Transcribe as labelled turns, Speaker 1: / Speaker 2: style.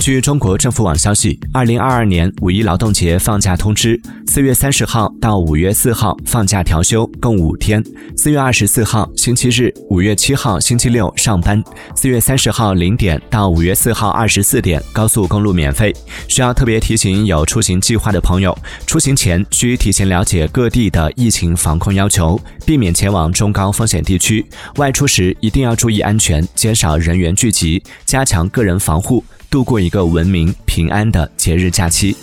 Speaker 1: 据中国政府网消息，二零二二年五一劳动节放假通知，四月三十号到五月四号放假调休，共五天。四月二十四号星期日，五月七号星期六上班。四月三十号零点到五月四号二十四点，高速公路免费。需要特别提醒有出行计划的朋友，出行前需提前了解各地的疫情防控要求，避免前往中高风险地区。外出时一定要注意安全，减少人员聚集，加强个人防护，度过一个文明平安的节日假期。